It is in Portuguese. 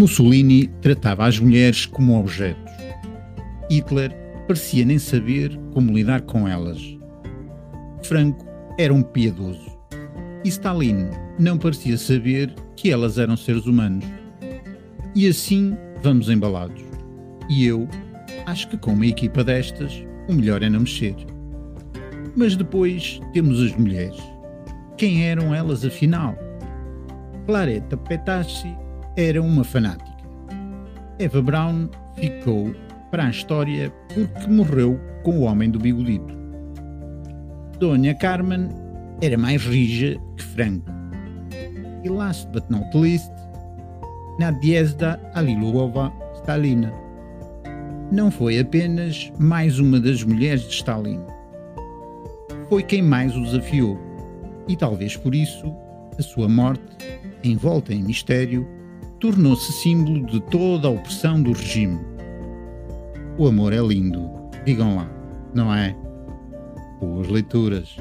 Mussolini tratava as mulheres como objetos. Hitler parecia nem saber como lidar com elas. Franco era um piedoso. E Stalin não parecia saber que elas eram seres humanos. E assim vamos embalados. E eu acho que com uma equipa destas, o melhor é não mexer. Mas depois temos as mulheres. Quem eram elas afinal? Claretta Petacci era uma fanática. Eva Braun ficou para a história porque morreu com o homem do bigodito. Dona Carmen era mais rija que Franco. E last but not least, Nadiezda Alilova Stalina. Não foi apenas mais uma das mulheres de Stalin. Foi quem mais o desafiou. E talvez por isso, a sua morte, envolta em mistério, tornou-se símbolo de toda a opressão do regime. O amor é lindo, digam lá, não é? Boas leituras.